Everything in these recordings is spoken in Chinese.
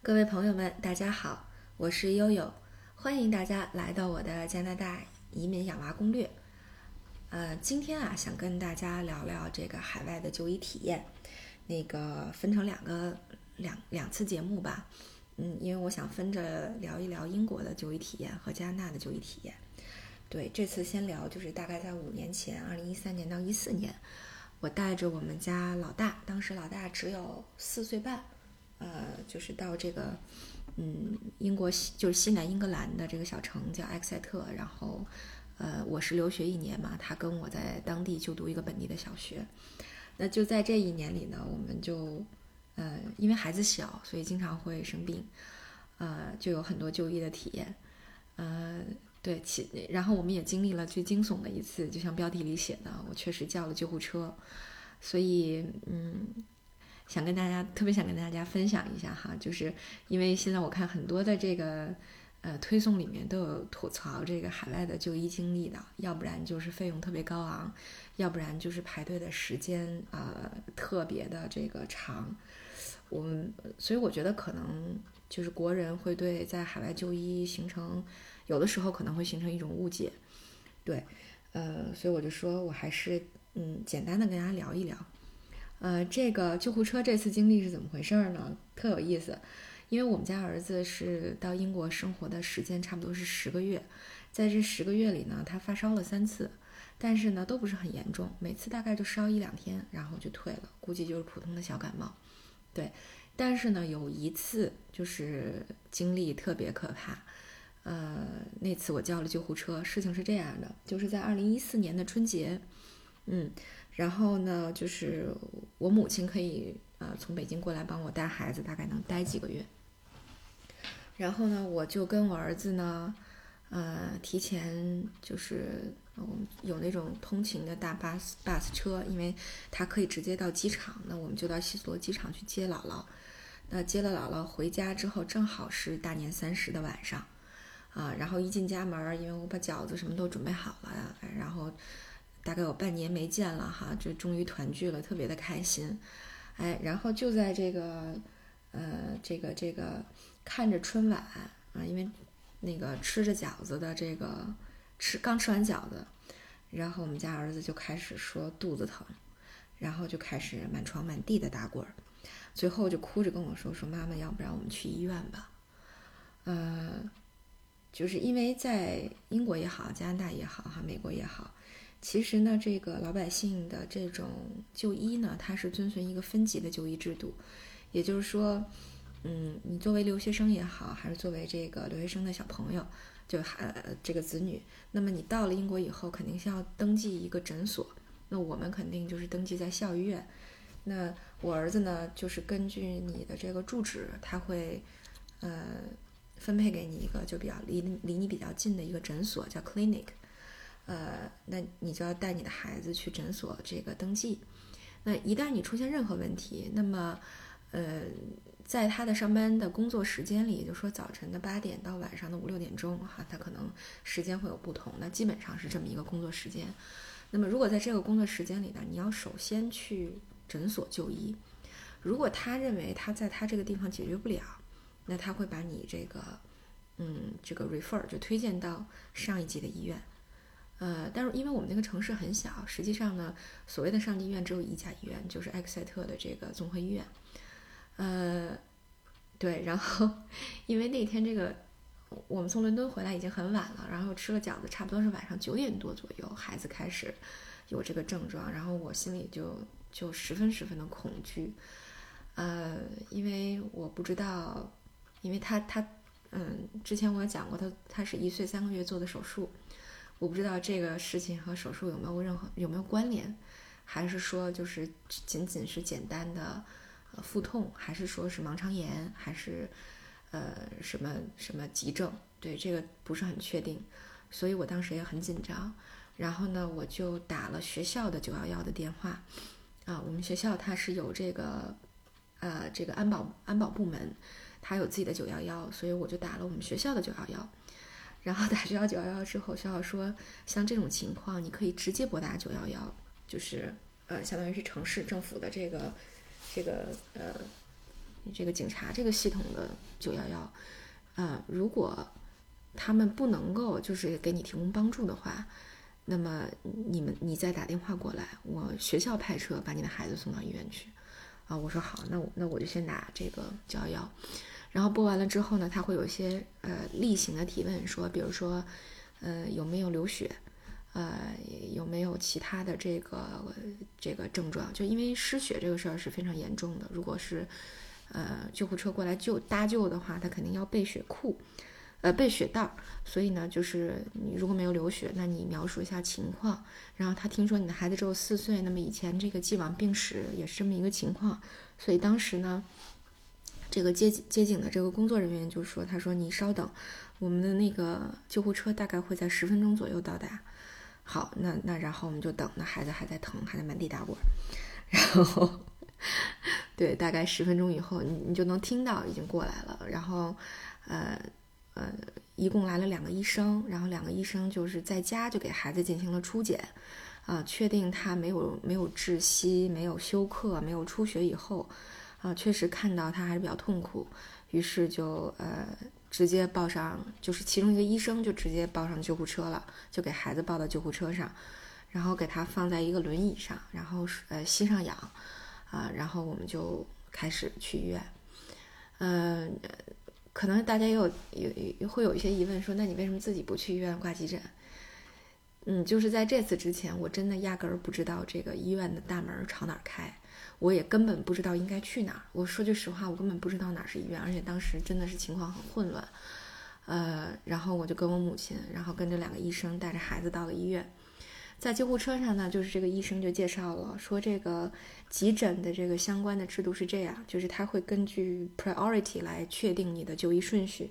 各位朋友们，大家好，我是悠悠，欢迎大家来到我的加拿大移民养娃攻略。呃，今天啊，想跟大家聊聊这个海外的就医体验，那个分成两个两两次节目吧。嗯，因为我想分着聊一聊英国的就医体验和加拿大的就医体验。对，这次先聊就是大概在五年前，二零一三年到一四年，我带着我们家老大，当时老大只有四岁半。呃，就是到这个，嗯，英国西就是西南英格兰的这个小城叫埃克塞特，然后，呃，我是留学一年嘛，他跟我在当地就读一个本地的小学，那就在这一年里呢，我们就，呃，因为孩子小，所以经常会生病，呃，就有很多就医的体验，呃，对，其然后我们也经历了最惊悚的一次，就像标题里写的，我确实叫了救护车，所以，嗯。想跟大家特别想跟大家分享一下哈，就是因为现在我看很多的这个呃推送里面都有吐槽这个海外的就医经历的，要不然就是费用特别高昂，要不然就是排队的时间呃特别的这个长。我们所以我觉得可能就是国人会对在海外就医形成有的时候可能会形成一种误解，对，呃，所以我就说我还是嗯简单的跟大家聊一聊。呃，这个救护车这次经历是怎么回事呢？特有意思，因为我们家儿子是到英国生活的时间差不多是十个月，在这十个月里呢，他发烧了三次，但是呢都不是很严重，每次大概就烧一两天，然后就退了，估计就是普通的小感冒。对，但是呢有一次就是经历特别可怕，呃，那次我叫了救护车，事情是这样的，就是在二零一四年的春节，嗯。然后呢，就是我母亲可以呃从北京过来帮我带孩子，大概能待几个月。然后呢，我就跟我儿子呢，呃，提前就是我们有那种通勤的大巴士 bus 车，因为他可以直接到机场，那我们就到西斯罗机场去接姥姥。那接了姥姥回家之后，正好是大年三十的晚上，啊，然后一进家门，因为我把饺子什么都准备好了，然后。大概有半年没见了哈，就终于团聚了，特别的开心，哎，然后就在这个，呃，这个这个看着春晚啊，因为那个吃着饺子的这个吃刚吃完饺子，然后我们家儿子就开始说肚子疼，然后就开始满床满地的打滚儿，最后就哭着跟我说说妈妈，要不然我们去医院吧，呃，就是因为在英国也好，加拿大也好哈，美国也好。其实呢，这个老百姓的这种就医呢，它是遵循一个分级的就医制度，也就是说，嗯，你作为留学生也好，还是作为这个留学生的小朋友，就还这个子女，那么你到了英国以后，肯定是要登记一个诊所。那我们肯定就是登记在校医院。那我儿子呢，就是根据你的这个住址，他会呃分配给你一个就比较离离你比较近的一个诊所，叫 clinic。呃，那你就要带你的孩子去诊所这个登记。那一旦你出现任何问题，那么，呃，在他的上班的工作时间里，也就说早晨的八点到晚上的五六点钟，哈，他可能时间会有不同。那基本上是这么一个工作时间。那么如果在这个工作时间里呢，你要首先去诊所就医。如果他认为他在他这个地方解决不了，那他会把你这个，嗯，这个 refer 就推荐到上一级的医院。呃，但是因为我们那个城市很小，实际上呢，所谓的上级医院只有一家医院，就是埃克塞特的这个综合医院。呃，对，然后因为那天这个我们从伦敦回来已经很晚了，然后吃了饺子，差不多是晚上九点多左右，孩子开始有这个症状，然后我心里就就十分十分的恐惧。呃，因为我不知道，因为他他嗯，之前我也讲过，他他是一岁三个月做的手术。我不知道这个事情和手术有没有任何有没有关联，还是说就是仅仅是简单的呃腹痛，还是说是盲肠炎，还是呃什么什么急症？对这个不是很确定，所以我当时也很紧张。然后呢，我就打了学校的九幺幺的电话啊，我们学校它是有这个呃这个安保安保部门，它有自己的九幺幺，所以我就打了我们学校的九幺幺。然后打学校九幺幺之后，学校说像这种情况，你可以直接拨打九幺幺，就是呃，相当于是城市政府的这个这个呃这个警察这个系统的九幺幺，啊，如果他们不能够就是给你提供帮助的话，那么你们你再打电话过来，我学校派车把你的孩子送到医院去。啊，我说好，那我那我就先打这个九幺幺，然后播完了之后呢，他会有一些呃例行的提问，说比如说，呃有没有流血，呃有没有其他的这个这个症状？就因为失血这个事儿是非常严重的，如果是呃救护车过来救搭救的话，他肯定要备血库。呃，备血袋儿，所以呢，就是你如果没有流血，那你描述一下情况。然后他听说你的孩子只有四岁，那么以前这个既往病史也是这么一个情况，所以当时呢，这个接接警的这个工作人员就说：“他说你稍等，我们的那个救护车大概会在十分钟左右到达。”好，那那然后我们就等，那孩子还在疼，还在满地打滚，然后 对，大概十分钟以后，你你就能听到已经过来了，然后呃。呃，一共来了两个医生，然后两个医生就是在家就给孩子进行了初检，啊，确定他没有没有窒息、没有休克、没有出血以后，啊，确实看到他还是比较痛苦，于是就呃直接抱上，就是其中一个医生就直接抱上救护车了，就给孩子抱到救护车上，然后给他放在一个轮椅上，然后呃吸上氧，啊，然后我们就开始去医院，嗯。可能大家也有有会有一些疑问，说那你为什么自己不去医院挂急诊？嗯，就是在这次之前，我真的压根儿不知道这个医院的大门朝哪儿开，我也根本不知道应该去哪儿。我说句实话，我根本不知道哪儿是医院，而且当时真的是情况很混乱。呃，然后我就跟我母亲，然后跟着两个医生带着孩子到了医院。在救护车上呢，就是这个医生就介绍了，说这个急诊的这个相关的制度是这样，就是他会根据 priority 来确定你的就医顺序。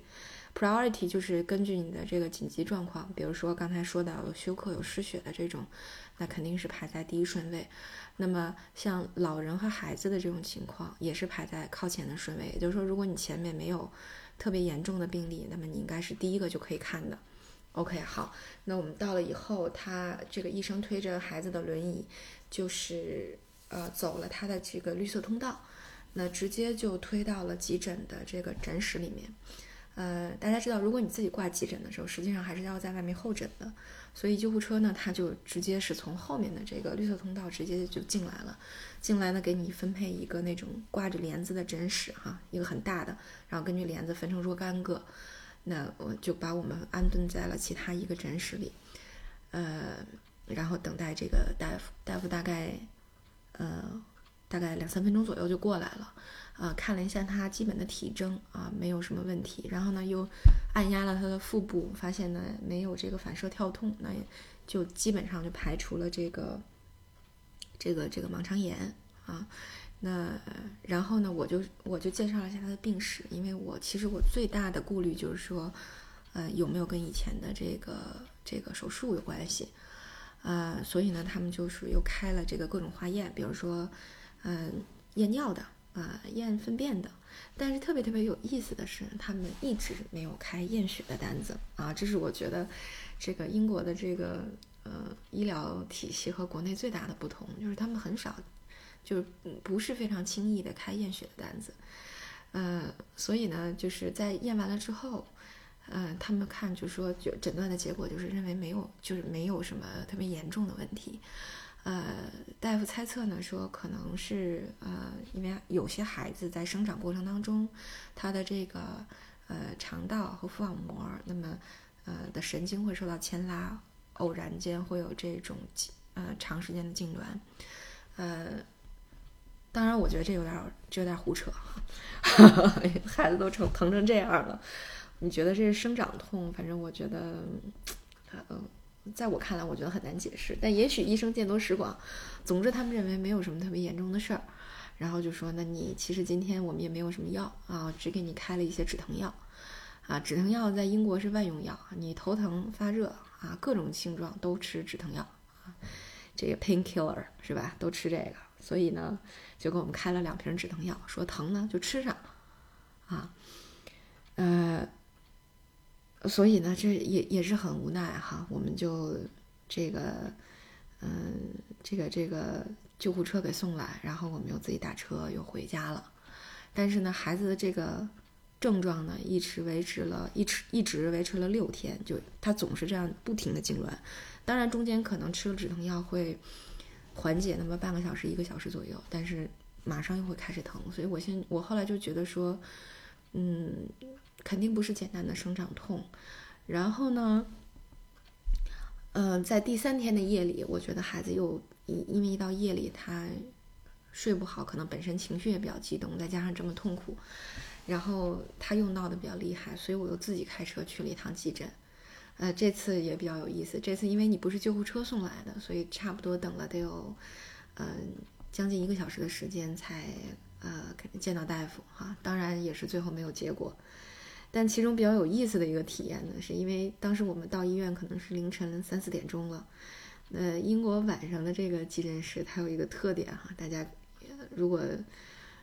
Priority 就是根据你的这个紧急状况，比如说刚才说到有休克、有失血的这种，那肯定是排在第一顺位。那么像老人和孩子的这种情况，也是排在靠前的顺位。也就是说，如果你前面没有特别严重的病例，那么你应该是第一个就可以看的。OK，好，那我们到了以后，他这个医生推着孩子的轮椅，就是呃走了他的这个绿色通道，那直接就推到了急诊的这个诊室里面。呃，大家知道，如果你自己挂急诊的时候，实际上还是要在外面候诊的，所以救护车呢，它就直接是从后面的这个绿色通道直接就进来了，进来呢给你分配一个那种挂着帘子的诊室哈，一个很大的，然后根据帘子分成若干个。那我就把我们安顿在了其他一个诊室里，呃，然后等待这个大夫。大夫大概，呃，大概两三分钟左右就过来了，啊，看了一下他基本的体征啊，没有什么问题。然后呢，又按压了他的腹部，发现呢没有这个反射跳痛，那也就基本上就排除了这个，这个这个盲肠炎啊。那然后呢，我就我就介绍了一下他的病史，因为我其实我最大的顾虑就是说，呃，有没有跟以前的这个这个手术有关系，呃，所以呢，他们就是又开了这个各种化验，比如说，嗯，验尿的啊，验粪便的，但是特别特别有意思的是，他们一直没有开验血的单子啊，这是我觉得这个英国的这个呃医疗体系和国内最大的不同，就是他们很少。就不是非常轻易的开验血的单子，呃，所以呢，就是在验完了之后，嗯，他们看就说，就诊断的结果就是认为没有，就是没有什么特别严重的问题，呃，大夫猜测呢说可能是呃，因为有些孩子在生长过程当中，他的这个呃肠道和腹网膜，那么呃的神经会受到牵拉，偶然间会有这种呃长时间的痉挛，呃。当然，我觉得这有点这有点胡扯，孩子都成疼成这样了，你觉得这是生长痛？反正我觉得，嗯，在我看来，我觉得很难解释。但也许医生见多识广，总之他们认为没有什么特别严重的事儿，然后就说：那你其实今天我们也没有什么药啊，只给你开了一些止疼药啊。止疼药在英国是万用药，你头疼发热啊，各种症状都吃止疼药啊，这个 painkiller 是吧？都吃这个。所以呢，就给我们开了两瓶止疼药，说疼呢就吃上，啊，呃，所以呢，这也也是很无奈哈，我们就这个，嗯，这个这个救护车给送来，然后我们又自己打车又回家了，但是呢，孩子的这个症状呢，一直维持了一直一直维持了六天，就他总是这样不停的痉挛。当然中间可能吃了止疼药会缓解那么半个小时一个小时左右，但是马上又会开始疼。所以我先我后来就觉得说，嗯，肯定不是简单的生长痛。然后呢，嗯，在第三天的夜里，我觉得孩子又因因为一到夜里他。睡不好，可能本身情绪也比较激动，再加上这么痛苦，然后他又闹得比较厉害，所以我又自己开车去了一趟急诊。呃，这次也比较有意思，这次因为你不是救护车送来的，所以差不多等了得有，嗯，将近一个小时的时间才呃见到大夫哈。当然也是最后没有结果。但其中比较有意思的一个体验呢，是因为当时我们到医院可能是凌晨三四点钟了。呃，英国晚上的这个急诊室它有一个特点哈，大家。如果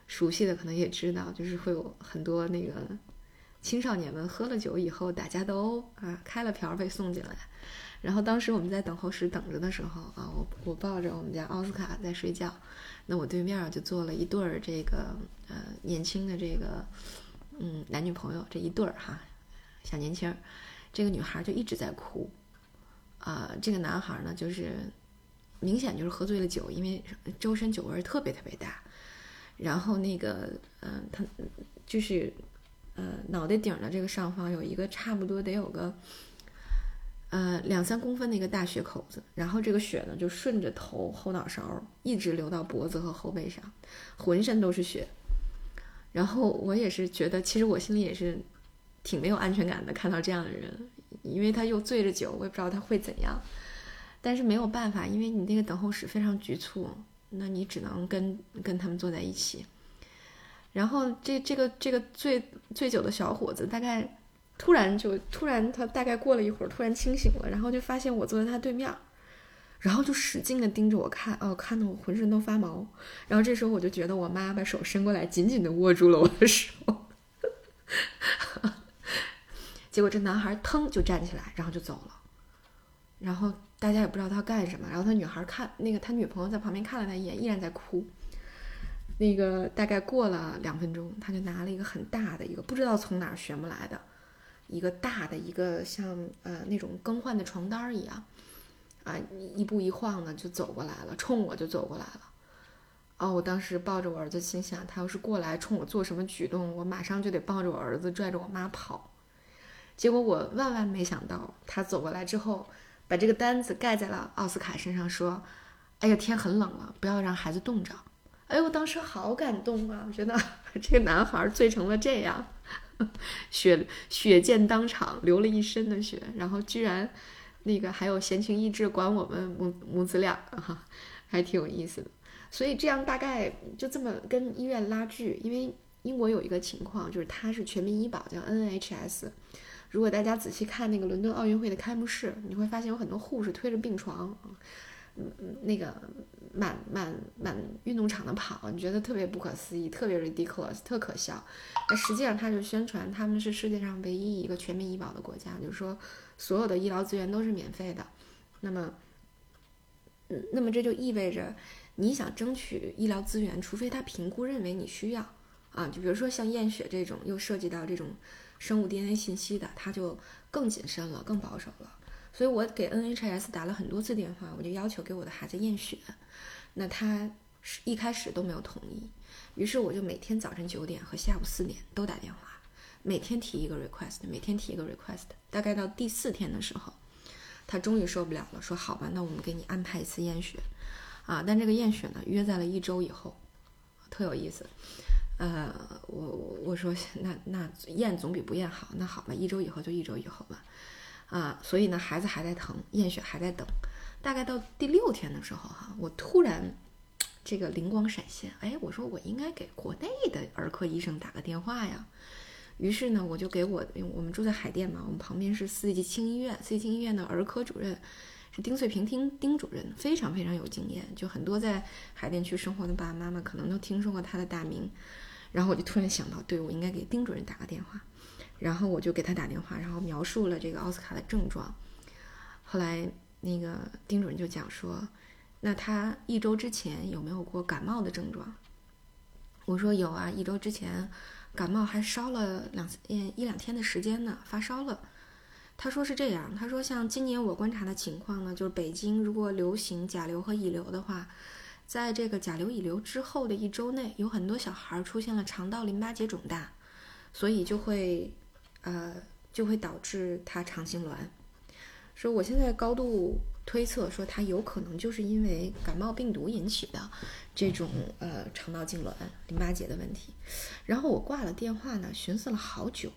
熟悉的可能也知道，就是会有很多那个青少年们喝了酒以后打架斗殴啊，开了瓢被送进来。然后当时我们在等候室等着的时候啊，我我抱着我们家奥斯卡在睡觉，那我对面就坐了一对儿这个呃年轻的这个嗯男女朋友这一对儿哈小年轻儿，这个女孩就一直在哭啊，这个男孩呢就是。明显就是喝醉了酒，因为周身酒味特别特别大，然后那个，嗯，他就是，呃，脑袋顶的这个上方有一个差不多得有个，呃，两三公分的一个大血口子，然后这个血呢就顺着头后脑勺一直流到脖子和后背上，浑身都是血。然后我也是觉得，其实我心里也是挺没有安全感的，看到这样的人，因为他又醉着酒，我也不知道他会怎样。但是没有办法，因为你那个等候室非常局促，那你只能跟跟他们坐在一起。然后这这个这个醉醉酒的小伙子，大概突然就突然他大概过了一会儿，突然清醒了，然后就发现我坐在他对面，然后就使劲的盯着我看，哦，看得我浑身都发毛。然后这时候我就觉得我妈把手伸过来，紧紧的握住了我的手。结果这男孩腾就站起来，然后就走了，然后。大家也不知道他干什么，然后他女孩看那个他女朋友在旁边看了他一眼，依然在哭。那个大概过了两分钟，他就拿了一个很大的一个不知道从哪儿学不来的，一个大的一个像呃那种更换的床单一样，啊一步一晃的就走过来了，冲我就走过来了。哦，我当时抱着我儿子，心想他要是过来冲我做什么举动，我马上就得抱着我儿子拽着我妈跑。结果我万万没想到，他走过来之后。把这个单子盖在了奥斯卡身上，说：“哎呀，天很冷了，不要让孩子冻着。”哎呦，我当时好感动啊！我觉得这个男孩醉成了这样，血血溅当场，流了一身的血，然后居然那个还有闲情逸致管我们母母子俩哈，还挺有意思的。所以这样大概就这么跟医院拉锯，因为英国有一个情况，就是它是全民医保，叫 NHS。如果大家仔细看那个伦敦奥运会的开幕式，你会发现有很多护士推着病床，嗯嗯，那个满满满运动场的跑，你觉得特别不可思议，特别 ridiculous，特可笑。那实际上他就宣传他们是世界上唯一一个全民医保的国家，就是说所有的医疗资源都是免费的。那么，嗯，那么这就意味着你想争取医疗资源，除非他评估认为你需要啊，就比如说像验血这种，又涉及到这种。生物 DNA 信息的，他就更谨慎了，更保守了。所以我给 NHS 打了很多次电话，我就要求给我的孩子验血，那他是一开始都没有同意。于是我就每天早晨九点和下午四点都打电话，每天提一个 request，每天提一个 request。大概到第四天的时候，他终于受不了了，说：“好吧，那我们给你安排一次验血。”啊，但这个验血呢，约在了一周以后，特有意思。呃，我我说那那验总比不验好，那好吧，一周以后就一周以后吧，啊，所以呢，孩子还在疼，验血还在等，大概到第六天的时候哈，我突然这个灵光闪现，哎，我说我应该给国内的儿科医生打个电话呀，于是呢，我就给我我们住在海淀嘛，我们旁边是四季青医院，四季青医院的儿科主任是。丁翠平丁丁主任非常非常有经验，就很多在海淀区生活的爸爸妈妈可能都听说过他的大名。然后我就突然想到，对我应该给丁主任打个电话。然后我就给他打电话，然后描述了这个奥斯卡的症状。后来那个丁主任就讲说，那他一周之前有没有过感冒的症状？我说有啊，一周之前感冒还烧了两嗯一两天的时间呢，发烧了。他说是这样，他说像今年我观察的情况呢，就是北京如果流行甲流和乙流的话，在这个甲流乙流之后的一周内，有很多小孩出现了肠道淋巴结肿大，所以就会呃就会导致他肠痉挛。说我现在高度推测说他有可能就是因为感冒病毒引起的这种呃肠道痉挛、淋巴结的问题。然后我挂了电话呢，寻思了好久。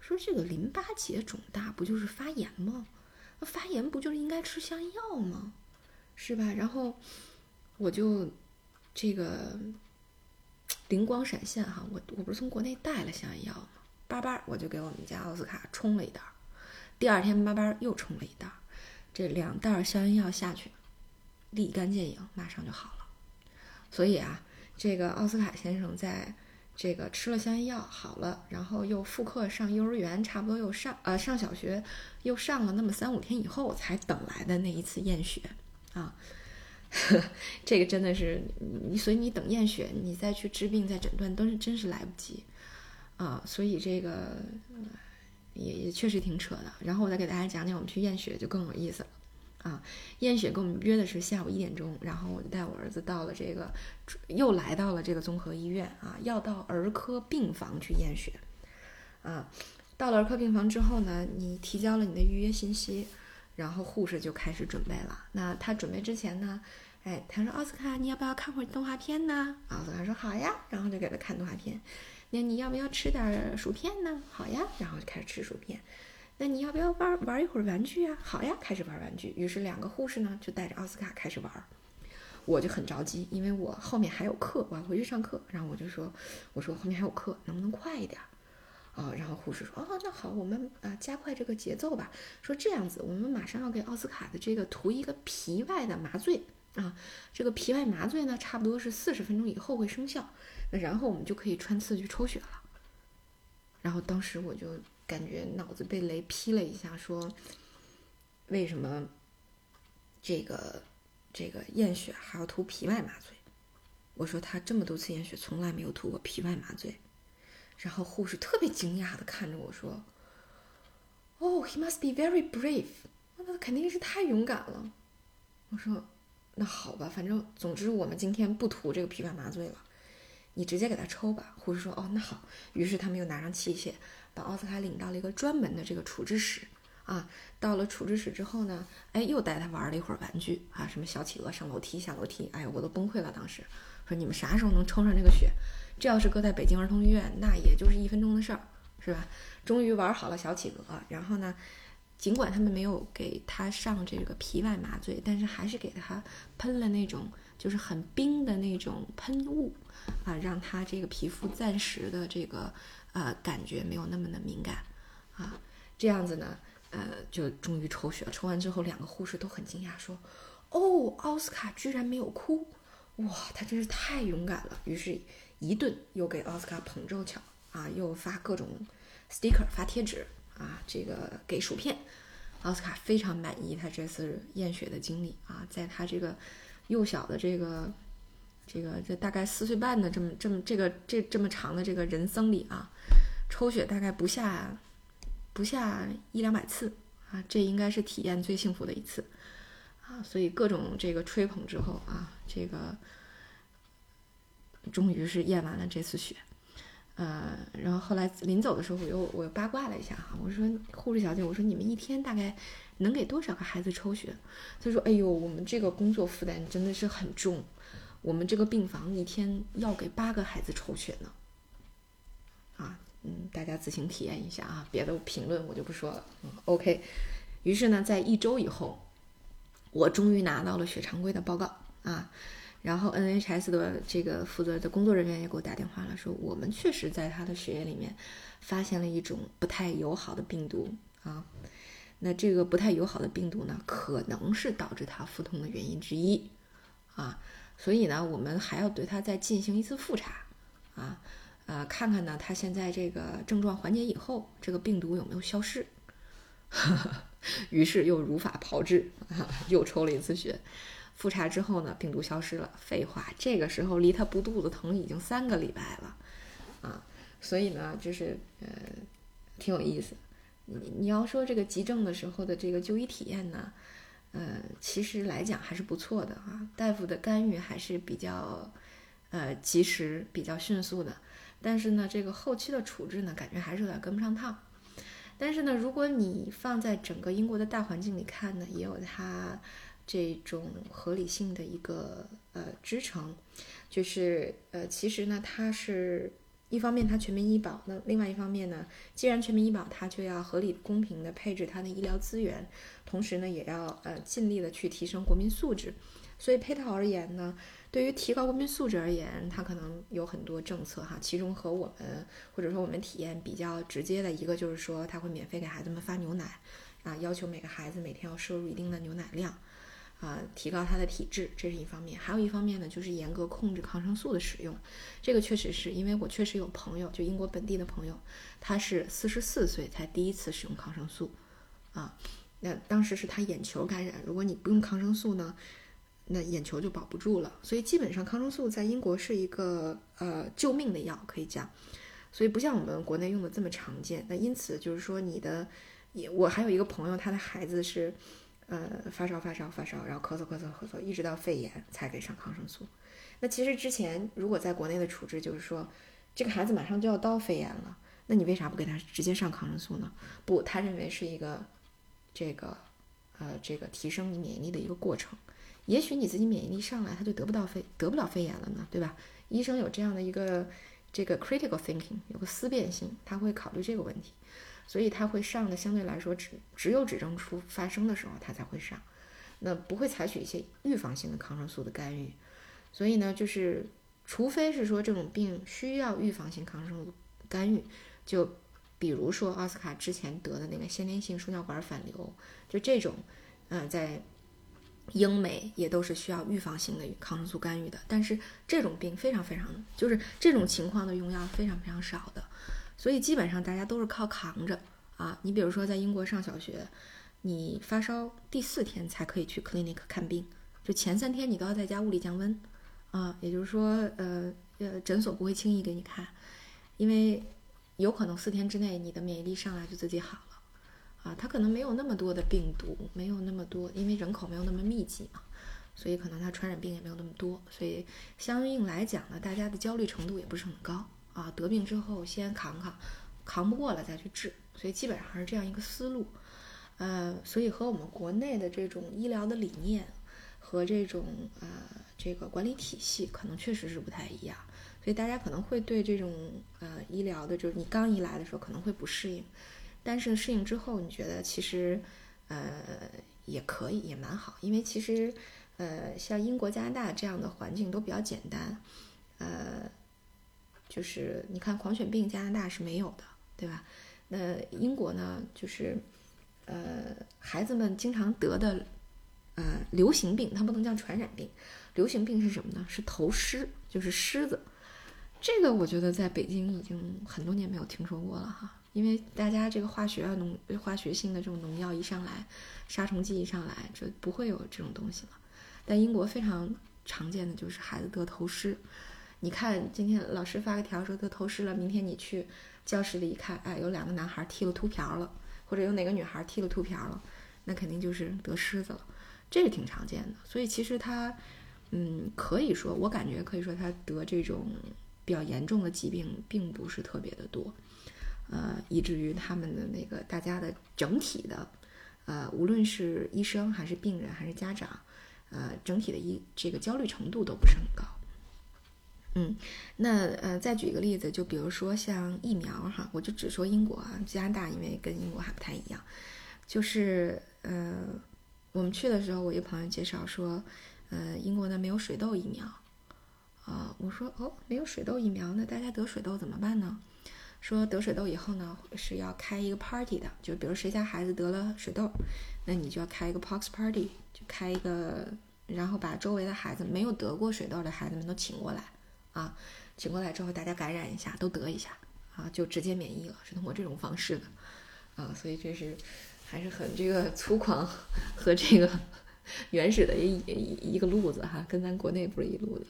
说这个淋巴结肿大不就是发炎吗？那发炎不就是应该吃消炎药吗？是吧？然后我就这个灵光闪现哈，我我不是从国内带了消炎药吗？叭叭我就给我们家奥斯卡冲了一袋儿，第二天叭叭又冲了一袋，这两袋消炎药下去，立竿见影，马上就好了。所以啊，这个奥斯卡先生在。这个吃了消炎药好了，然后又复课上幼儿园，差不多又上呃上小学，又上了那么三五天以后才等来的那一次验血啊，这个真的是你，所以你等验血，你再去治病再诊断都是真是来不及啊，所以这个也也确实挺扯的。然后我再给大家讲讲我们去验血就更有意思了。啊，验血跟我们约的是下午一点钟，然后我就带我儿子到了这个，又来到了这个综合医院啊，要到儿科病房去验血。啊，到了儿科病房之后呢，你提交了你的预约信息，然后护士就开始准备了。那他准备之前呢，哎，他说奥斯卡，你要不要看会儿动画片呢？奥斯卡说好呀，然后就给他看动画片。那你要不要吃点薯片呢？好呀，然后就开始吃薯片。那你要不要玩玩一会儿玩具啊？好呀，开始玩玩具。于是两个护士呢就带着奥斯卡开始玩，我就很着急，因为我后面还有课，我要回去上课。然后我就说，我说后面还有课，能不能快一点？啊，然后护士说，哦，那好，我们啊加快这个节奏吧。说这样子，我们马上要给奥斯卡的这个涂一个皮外的麻醉啊，这个皮外麻醉呢，差不多是四十分钟以后会生效，那然后我们就可以穿刺去抽血了。然后当时我就。感觉脑子被雷劈了一下，说为什么这个这个验血还要涂皮外麻醉？我说他这么多次验血从来没有涂过皮外麻醉。然后护士特别惊讶的看着我说：“Oh, he must be very brave。那他肯定是太勇敢了。”我说：“那好吧，反正总之我们今天不涂这个皮外麻醉了，你直接给他抽吧。”护士说：“哦，那好。”于是他们又拿上器械。把奥斯卡领到了一个专门的这个处置室啊，到了处置室之后呢，哎，又带他玩了一会儿玩具啊，什么小企鹅上楼梯下楼梯，哎，我都崩溃了。当时说你们啥时候能抽上这个血？这要是搁在北京儿童医院，那也就是一分钟的事儿，是吧？终于玩好了小企鹅，然后呢，尽管他们没有给他上这个皮外麻醉，但是还是给他喷了那种就是很冰的那种喷雾啊，让他这个皮肤暂时的这个。呃，感觉没有那么的敏感，啊，这样子呢，呃，就终于抽血了。抽完之后，两个护士都很惊讶，说：“哦，奥斯卡居然没有哭，哇，他真是太勇敢了。”于是，一顿又给奥斯卡捧着巧啊，又发各种 sticker，发贴纸啊，这个给薯片。奥斯卡非常满意他这次验血的经历啊，在他这个幼小的这个。这个这大概四岁半的这么这么这个这这么长的这个人生里啊，抽血大概不下不下一两百次啊，这应该是体验最幸福的一次啊，所以各种这个吹捧之后啊，这个终于是验完了这次血，呃，然后后来临走的时候，我又我又八卦了一下哈，我说护士小姐，我说你们一天大概能给多少个孩子抽血？她说，哎呦，我们这个工作负担真的是很重。我们这个病房一天要给八个孩子抽血呢，啊，嗯，大家自行体验一下啊，别的评论我就不说了。嗯，OK。于是呢，在一周以后，我终于拿到了血常规的报告啊，然后 NHS 的这个负责的工作人员也给我打电话了，说我们确实在他的血液里面发现了一种不太友好的病毒啊，那这个不太友好的病毒呢，可能是导致他腹痛的原因之一啊。所以呢，我们还要对他再进行一次复查，啊，呃，看看呢，他现在这个症状缓解以后，这个病毒有没有消失？于是又如法炮制，又抽了一次血。复查之后呢，病毒消失了。废话，这个时候离他不肚子疼已经三个礼拜了，啊，所以呢，就是呃，挺有意思。你你要说这个急症的时候的这个就医体验呢，呃，其实来讲还是不错的啊，大夫的干预还是比较呃及时、比较迅速的。但是呢，这个后期的处置呢，感觉还是有点跟不上趟。但是呢，如果你放在整个英国的大环境里看呢，也有它这种合理性的一个呃支撑，就是呃，其实呢，它是。一方面，它全民医保；那另外一方面呢，既然全民医保，它就要合理公平的配置它的医疗资源，同时呢，也要呃尽力的去提升国民素质。所以配套而言呢，对于提高国民素质而言，它可能有很多政策哈。其中和我们或者说我们体验比较直接的一个，就是说它会免费给孩子们发牛奶，啊，要求每个孩子每天要摄入一定的牛奶量。啊，提高他的体质，这是一方面；还有一方面呢，就是严格控制抗生素的使用。这个确实是因为我确实有朋友，就英国本地的朋友，他是四十四岁才第一次使用抗生素，啊，那当时是他眼球感染，如果你不用抗生素呢，那眼球就保不住了。所以基本上抗生素在英国是一个呃救命的药，可以讲。所以不像我们国内用的这么常见。那因此就是说，你的，也我还有一个朋友，他的孩子是。呃，发烧发烧发烧，然后咳嗽咳嗽咳嗽，一直到肺炎才给上抗生素。那其实之前如果在国内的处置就是说，这个孩子马上就要到肺炎了，那你为啥不给他直接上抗生素呢？不，他认为是一个这个呃这个提升你免疫力的一个过程。也许你自己免疫力上来，他就得不到肺得不了肺炎了呢，对吧？医生有这样的一个这个 critical thinking，有个思辨性，他会考虑这个问题。所以他会上的相对来说只只有指征出发生的时候他才会上，那不会采取一些预防性的抗生素的干预。所以呢，就是除非是说这种病需要预防性抗生素干预，就比如说奥斯卡之前得的那个先天性输尿管反流，就这种，嗯，在英美也都是需要预防性的抗生素干预的。但是这种病非常非常，就是这种情况的用药非常非常少的。所以基本上大家都是靠扛着啊！你比如说在英国上小学，你发烧第四天才可以去 clinic 看病，就前三天你都要在家物理降温啊。也就是说，呃呃，诊所不会轻易给你看，因为有可能四天之内你的免疫力上来就自己好了啊。它可能没有那么多的病毒，没有那么多，因为人口没有那么密集嘛，所以可能它传染病也没有那么多，所以相应来讲呢，大家的焦虑程度也不是很高。啊，得病之后先扛扛，扛不过了再去治，所以基本上是这样一个思路。呃，所以和我们国内的这种医疗的理念和这种呃这个管理体系可能确实是不太一样，所以大家可能会对这种呃医疗的，就是你刚一来的时候可能会不适应，但是适应之后你觉得其实呃也可以，也蛮好，因为其实呃像英国、加拿大这样的环境都比较简单，呃。就是你看狂犬病，加拿大是没有的，对吧？那英国呢？就是，呃，孩子们经常得的，呃，流行病，它不能叫传染病。流行病是什么呢？是头虱，就是虱子。这个我觉得在北京已经很多年没有听说过了哈，因为大家这个化学啊农化学性的这种农药一上来，杀虫剂一上来，就不会有这种东西了。但英国非常常见的就是孩子得头虱。你看，今天老师发个条说他偷师了，明天你去教室里一看，哎，有两个男孩剃了秃瓢了，或者有哪个女孩剃了秃瓢了，那肯定就是得虱子了，这个挺常见的。所以其实他，嗯，可以说，我感觉可以说他得这种比较严重的疾病并不是特别的多，呃，以至于他们的那个大家的整体的，呃，无论是医生还是病人还是家长，呃，整体的医这个焦虑程度都不是很高。嗯，那呃，再举一个例子，就比如说像疫苗哈，我就只说英国啊，加拿大因为跟英国还不太一样，就是呃，我们去的时候，我一朋友介绍说，呃，英国呢没有水痘疫苗，啊，我说哦，没有水痘疫苗，那大家得水痘怎么办呢？说得水痘以后呢，是要开一个 party 的，就比如谁家孩子得了水痘，那你就要开一个 pox party，就开一个，然后把周围的孩子没有得过水痘的孩子们都请过来。啊，请过来之后，大家感染一下，都得一下，啊，就直接免疫了，是通过这种方式的，啊，所以这是还是很这个粗犷和这个 原始的一一一个路子哈，跟咱国内不是一路子。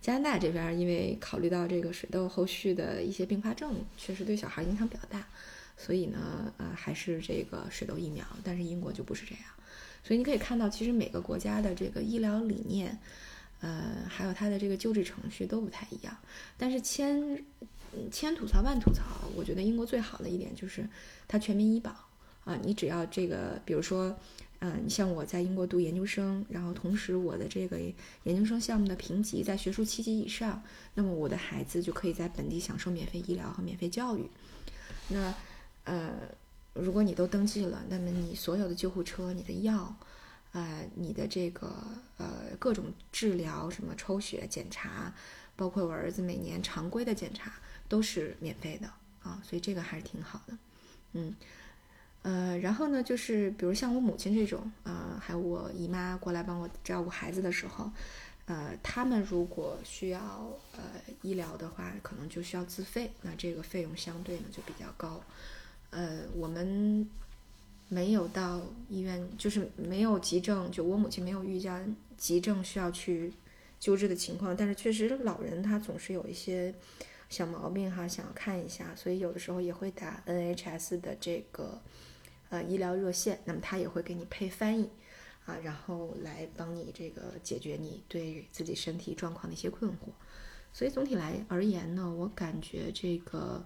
加拿大这边因为考虑到这个水痘后续的一些并发症，确实对小孩影响比较大，所以呢，呃，还是这个水痘疫苗。但是英国就不是这样，所以你可以看到，其实每个国家的这个医疗理念，呃，还有它的这个救治程序都不太一样。但是千千吐槽万吐槽，我觉得英国最好的一点就是它全民医保啊，你只要这个，比如说。嗯，像我在英国读研究生，然后同时我的这个研究生项目的评级在学术七级以上，那么我的孩子就可以在本地享受免费医疗和免费教育。那呃，如果你都登记了，那么你所有的救护车、你的药，呃，你的这个呃各种治疗，什么抽血检查，包括我儿子每年常规的检查都是免费的啊，所以这个还是挺好的，嗯。呃，然后呢，就是比如像我母亲这种，呃，还有我姨妈过来帮我照顾孩子的时候，呃，他们如果需要呃医疗的话，可能就需要自费，那这个费用相对呢就比较高。呃，我们没有到医院，就是没有急症，就我母亲没有遇见急症需要去救治的情况，但是确实老人他总是有一些小毛病哈，想要看一下，所以有的时候也会打 NHS 的这个。呃，医疗热线，那么他也会给你配翻译，啊，然后来帮你这个解决你对自己身体状况的一些困惑。所以总体来而言呢，我感觉这个，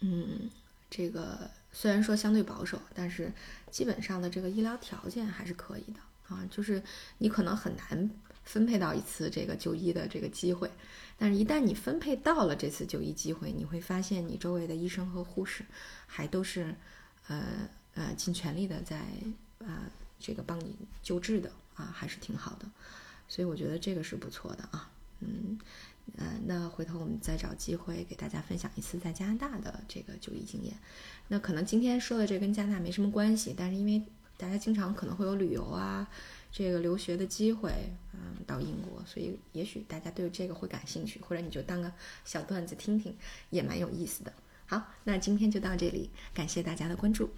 嗯，这个虽然说相对保守，但是基本上的这个医疗条件还是可以的啊。就是你可能很难分配到一次这个就医的这个机会，但是一旦你分配到了这次就医机会，你会发现你周围的医生和护士还都是。呃呃，尽全力的在啊，这个帮你救治的啊，还是挺好的，所以我觉得这个是不错的啊，嗯呃，那回头我们再找机会给大家分享一次在加拿大的这个就医经验。那可能今天说的这跟加拿大没什么关系，但是因为大家经常可能会有旅游啊，这个留学的机会，嗯，到英国，所以也许大家对这个会感兴趣，或者你就当个小段子听听，也蛮有意思的。好，那今天就到这里，感谢大家的关注。